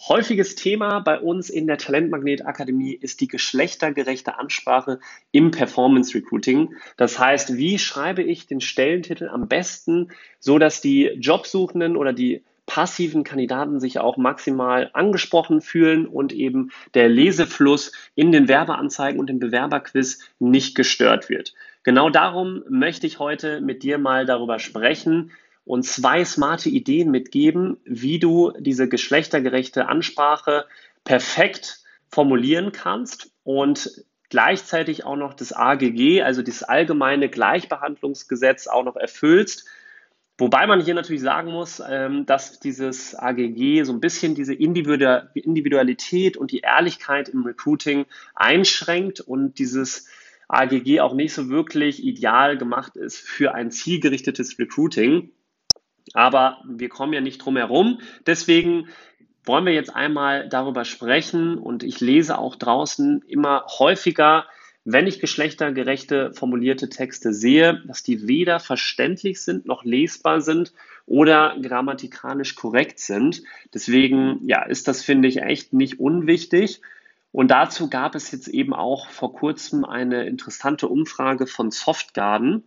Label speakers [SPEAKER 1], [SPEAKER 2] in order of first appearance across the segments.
[SPEAKER 1] Häufiges Thema bei uns in der Talentmagnet Akademie ist die geschlechtergerechte Ansprache im Performance Recruiting. Das heißt, wie schreibe ich den Stellentitel am besten, so dass die Jobsuchenden oder die passiven Kandidaten sich auch maximal angesprochen fühlen und eben der Lesefluss in den Werbeanzeigen und im Bewerberquiz nicht gestört wird. Genau darum möchte ich heute mit dir mal darüber sprechen und zwei smarte Ideen mitgeben, wie du diese geschlechtergerechte Ansprache perfekt formulieren kannst und gleichzeitig auch noch das AGG, also das allgemeine Gleichbehandlungsgesetz auch noch erfüllst Wobei man hier natürlich sagen muss, ähm, dass dieses AGG so ein bisschen diese Individualität und die Ehrlichkeit im Recruiting einschränkt und dieses AGG auch nicht so wirklich ideal gemacht ist für ein zielgerichtetes Recruiting. Aber wir kommen ja nicht drum herum. Deswegen wollen wir jetzt einmal darüber sprechen und ich lese auch draußen immer häufiger wenn ich geschlechtergerechte formulierte Texte sehe, dass die weder verständlich sind noch lesbar sind oder grammatikalisch korrekt sind. Deswegen ja, ist das, finde ich, echt nicht unwichtig. Und dazu gab es jetzt eben auch vor kurzem eine interessante Umfrage von Softgarden.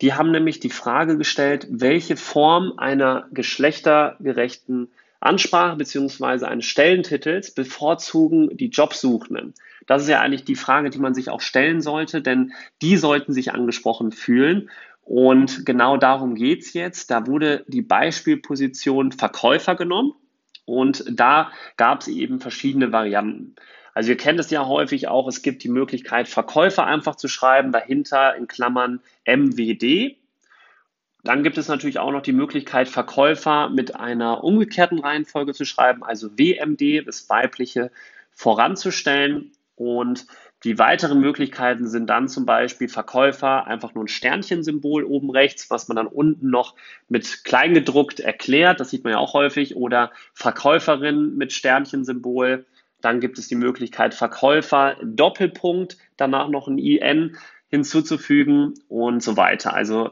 [SPEAKER 1] Die haben nämlich die Frage gestellt, welche Form einer geschlechtergerechten Ansprache bzw. eines Stellentitels bevorzugen die Jobsuchenden? Das ist ja eigentlich die Frage, die man sich auch stellen sollte, denn die sollten sich angesprochen fühlen. Und genau darum geht's jetzt. Da wurde die Beispielposition Verkäufer genommen und da gab es eben verschiedene Varianten. Also ihr kennt es ja häufig auch, es gibt die Möglichkeit, Verkäufer einfach zu schreiben, dahinter in Klammern MWD. Dann gibt es natürlich auch noch die Möglichkeit, Verkäufer mit einer umgekehrten Reihenfolge zu schreiben, also WMD, das weibliche, voranzustellen. Und die weiteren Möglichkeiten sind dann zum Beispiel Verkäufer, einfach nur ein Sternchensymbol oben rechts, was man dann unten noch mit kleingedruckt erklärt. Das sieht man ja auch häufig. Oder Verkäuferin mit Sternchensymbol. Dann gibt es die Möglichkeit Verkäufer, Doppelpunkt, danach noch ein IN hinzuzufügen und so weiter. Also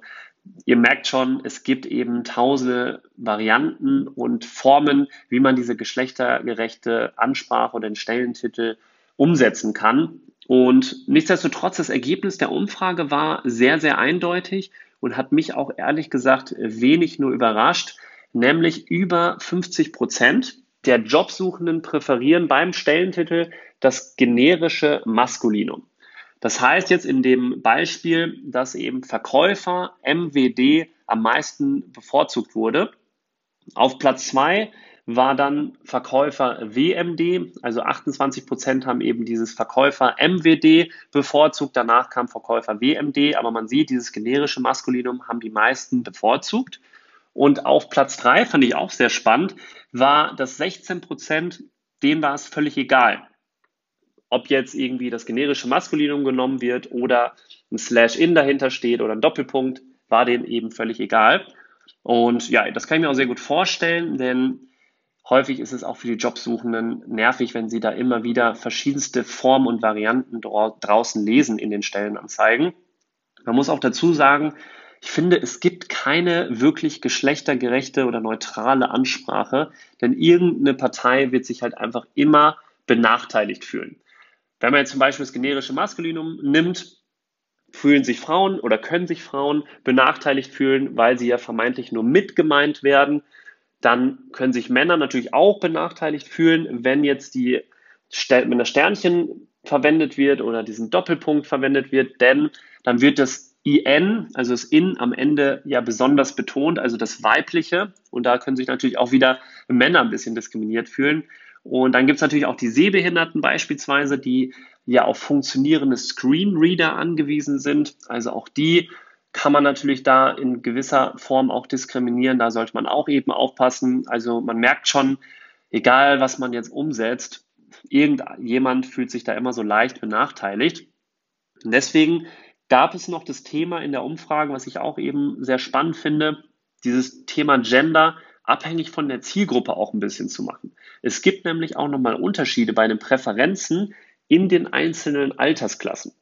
[SPEAKER 1] ihr merkt schon, es gibt eben tausende Varianten und Formen, wie man diese geschlechtergerechte Ansprache oder den Stellentitel umsetzen kann. Und nichtsdestotrotz, das Ergebnis der Umfrage war sehr, sehr eindeutig und hat mich auch ehrlich gesagt wenig nur überrascht, nämlich über 50 Prozent der Jobsuchenden präferieren beim Stellentitel das generische Maskulinum. Das heißt jetzt in dem Beispiel, dass eben Verkäufer MWD am meisten bevorzugt wurde. Auf Platz zwei war dann Verkäufer WMD, also 28 Prozent haben eben dieses Verkäufer MWD bevorzugt, danach kam Verkäufer WMD, aber man sieht, dieses generische Maskulinum haben die meisten bevorzugt. Und auf Platz drei fand ich auch sehr spannend, war das 16 Prozent, denen war es völlig egal ob jetzt irgendwie das generische Maskulinum genommen wird oder ein Slash-In dahinter steht oder ein Doppelpunkt, war denen eben völlig egal. Und ja, das kann ich mir auch sehr gut vorstellen, denn häufig ist es auch für die Jobsuchenden nervig, wenn sie da immer wieder verschiedenste Formen und Varianten draußen lesen in den Stellenanzeigen. Man muss auch dazu sagen, ich finde, es gibt keine wirklich geschlechtergerechte oder neutrale Ansprache, denn irgendeine Partei wird sich halt einfach immer benachteiligt fühlen. Wenn man jetzt zum Beispiel das generische Maskulinum nimmt, fühlen sich Frauen oder können sich Frauen benachteiligt fühlen, weil sie ja vermeintlich nur mitgemeint werden. Dann können sich Männer natürlich auch benachteiligt fühlen, wenn jetzt die wenn das Sternchen verwendet wird oder diesen Doppelpunkt verwendet wird, denn dann wird das IN, also das In am Ende ja besonders betont, also das Weibliche. Und da können sich natürlich auch wieder Männer ein bisschen diskriminiert fühlen. Und dann gibt es natürlich auch die Sehbehinderten beispielsweise, die ja auf funktionierende Screenreader angewiesen sind. Also auch die kann man natürlich da in gewisser Form auch diskriminieren. Da sollte man auch eben aufpassen. Also man merkt schon, egal was man jetzt umsetzt, irgendjemand fühlt sich da immer so leicht benachteiligt. Und deswegen gab es noch das Thema in der Umfrage, was ich auch eben sehr spannend finde, dieses Thema Gender abhängig von der Zielgruppe auch ein bisschen zu machen. Es gibt nämlich auch nochmal Unterschiede bei den Präferenzen in den einzelnen Altersklassen.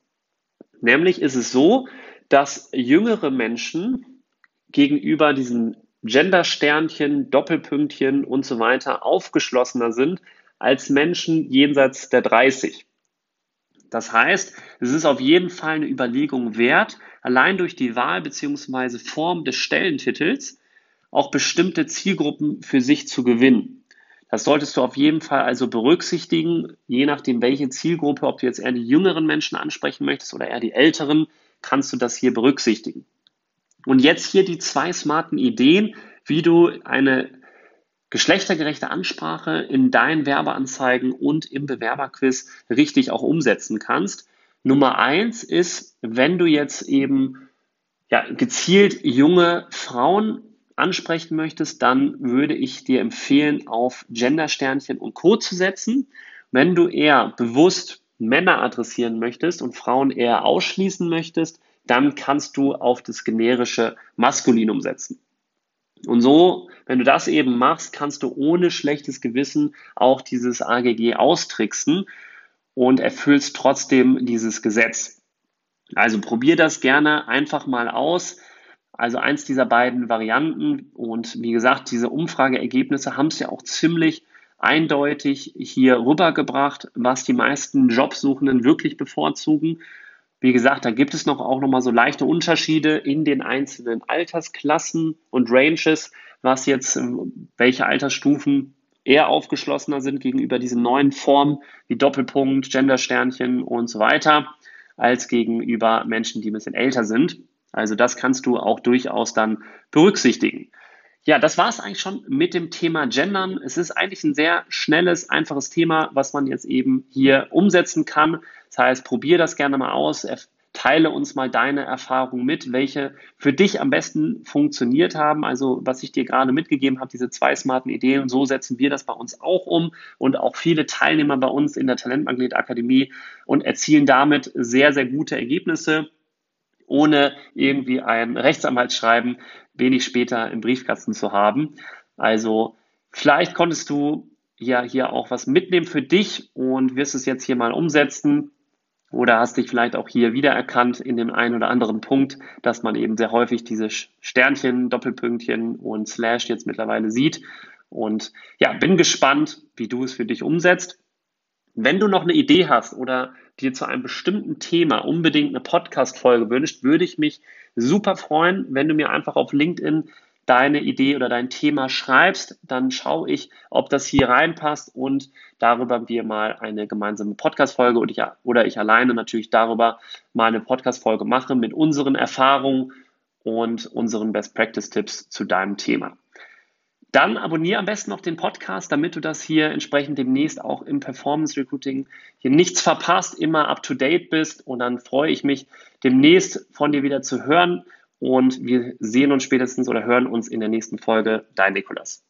[SPEAKER 1] Nämlich ist es so, dass jüngere Menschen gegenüber diesen Gender-Sternchen, Doppelpünktchen und so weiter aufgeschlossener sind als Menschen jenseits der 30. Das heißt, es ist auf jeden Fall eine Überlegung wert, allein durch die Wahl bzw. Form des Stellentitels auch bestimmte Zielgruppen für sich zu gewinnen. Das solltest du auf jeden Fall also berücksichtigen, je nachdem, welche Zielgruppe, ob du jetzt eher die jüngeren Menschen ansprechen möchtest oder eher die älteren, kannst du das hier berücksichtigen. Und jetzt hier die zwei smarten Ideen, wie du eine geschlechtergerechte Ansprache in deinen Werbeanzeigen und im Bewerberquiz richtig auch umsetzen kannst. Nummer eins ist, wenn du jetzt eben ja, gezielt junge Frauen ansprechen möchtest, dann würde ich dir empfehlen, auf Gendersternchen und Co. zu setzen. Wenn du eher bewusst Männer adressieren möchtest und Frauen eher ausschließen möchtest, dann kannst du auf das generische Maskulinum setzen. Und so, wenn du das eben machst, kannst du ohne schlechtes Gewissen auch dieses AGG austricksen und erfüllst trotzdem dieses Gesetz. Also probier das gerne einfach mal aus. Also eins dieser beiden Varianten. Und wie gesagt, diese Umfrageergebnisse haben es ja auch ziemlich eindeutig hier rübergebracht, was die meisten Jobsuchenden wirklich bevorzugen. Wie gesagt, da gibt es noch auch noch mal so leichte Unterschiede in den einzelnen Altersklassen und Ranges, was jetzt ähm, welche Altersstufen eher aufgeschlossener sind gegenüber diesen neuen Formen wie Doppelpunkt, Gendersternchen und so weiter, als gegenüber Menschen, die ein bisschen älter sind. Also das kannst du auch durchaus dann berücksichtigen. Ja, das war es eigentlich schon mit dem Thema Gendern. Es ist eigentlich ein sehr schnelles, einfaches Thema, was man jetzt eben hier umsetzen kann. Das heißt, probier das gerne mal aus. Teile uns mal deine Erfahrungen mit, welche für dich am besten funktioniert haben. Also was ich dir gerade mitgegeben habe, diese zwei smarten Ideen. Und so setzen wir das bei uns auch um und auch viele Teilnehmer bei uns in der Talentmagnet Akademie und erzielen damit sehr, sehr gute Ergebnisse ohne irgendwie ein Rechtsanwaltsschreiben wenig später im Briefkasten zu haben. Also vielleicht konntest du ja hier auch was mitnehmen für dich und wirst es jetzt hier mal umsetzen oder hast dich vielleicht auch hier wiedererkannt in dem einen oder anderen Punkt, dass man eben sehr häufig diese Sternchen, Doppelpünktchen und Slash jetzt mittlerweile sieht. Und ja, bin gespannt, wie du es für dich umsetzt. Wenn du noch eine Idee hast oder dir zu einem bestimmten Thema unbedingt eine Podcast-Folge wünscht, würde ich mich super freuen, wenn du mir einfach auf LinkedIn deine Idee oder dein Thema schreibst, dann schaue ich, ob das hier reinpasst und darüber wir mal eine gemeinsame Podcast-Folge oder ich, oder ich alleine natürlich darüber mal eine Podcast-Folge mache mit unseren Erfahrungen und unseren Best Practice-Tipps zu deinem Thema. Dann abonniere am besten noch den Podcast, damit du das hier entsprechend demnächst auch im Performance Recruiting hier nichts verpasst, immer up to date bist. Und dann freue ich mich demnächst von dir wieder zu hören. Und wir sehen uns spätestens oder hören uns in der nächsten Folge. Dein Nikolas.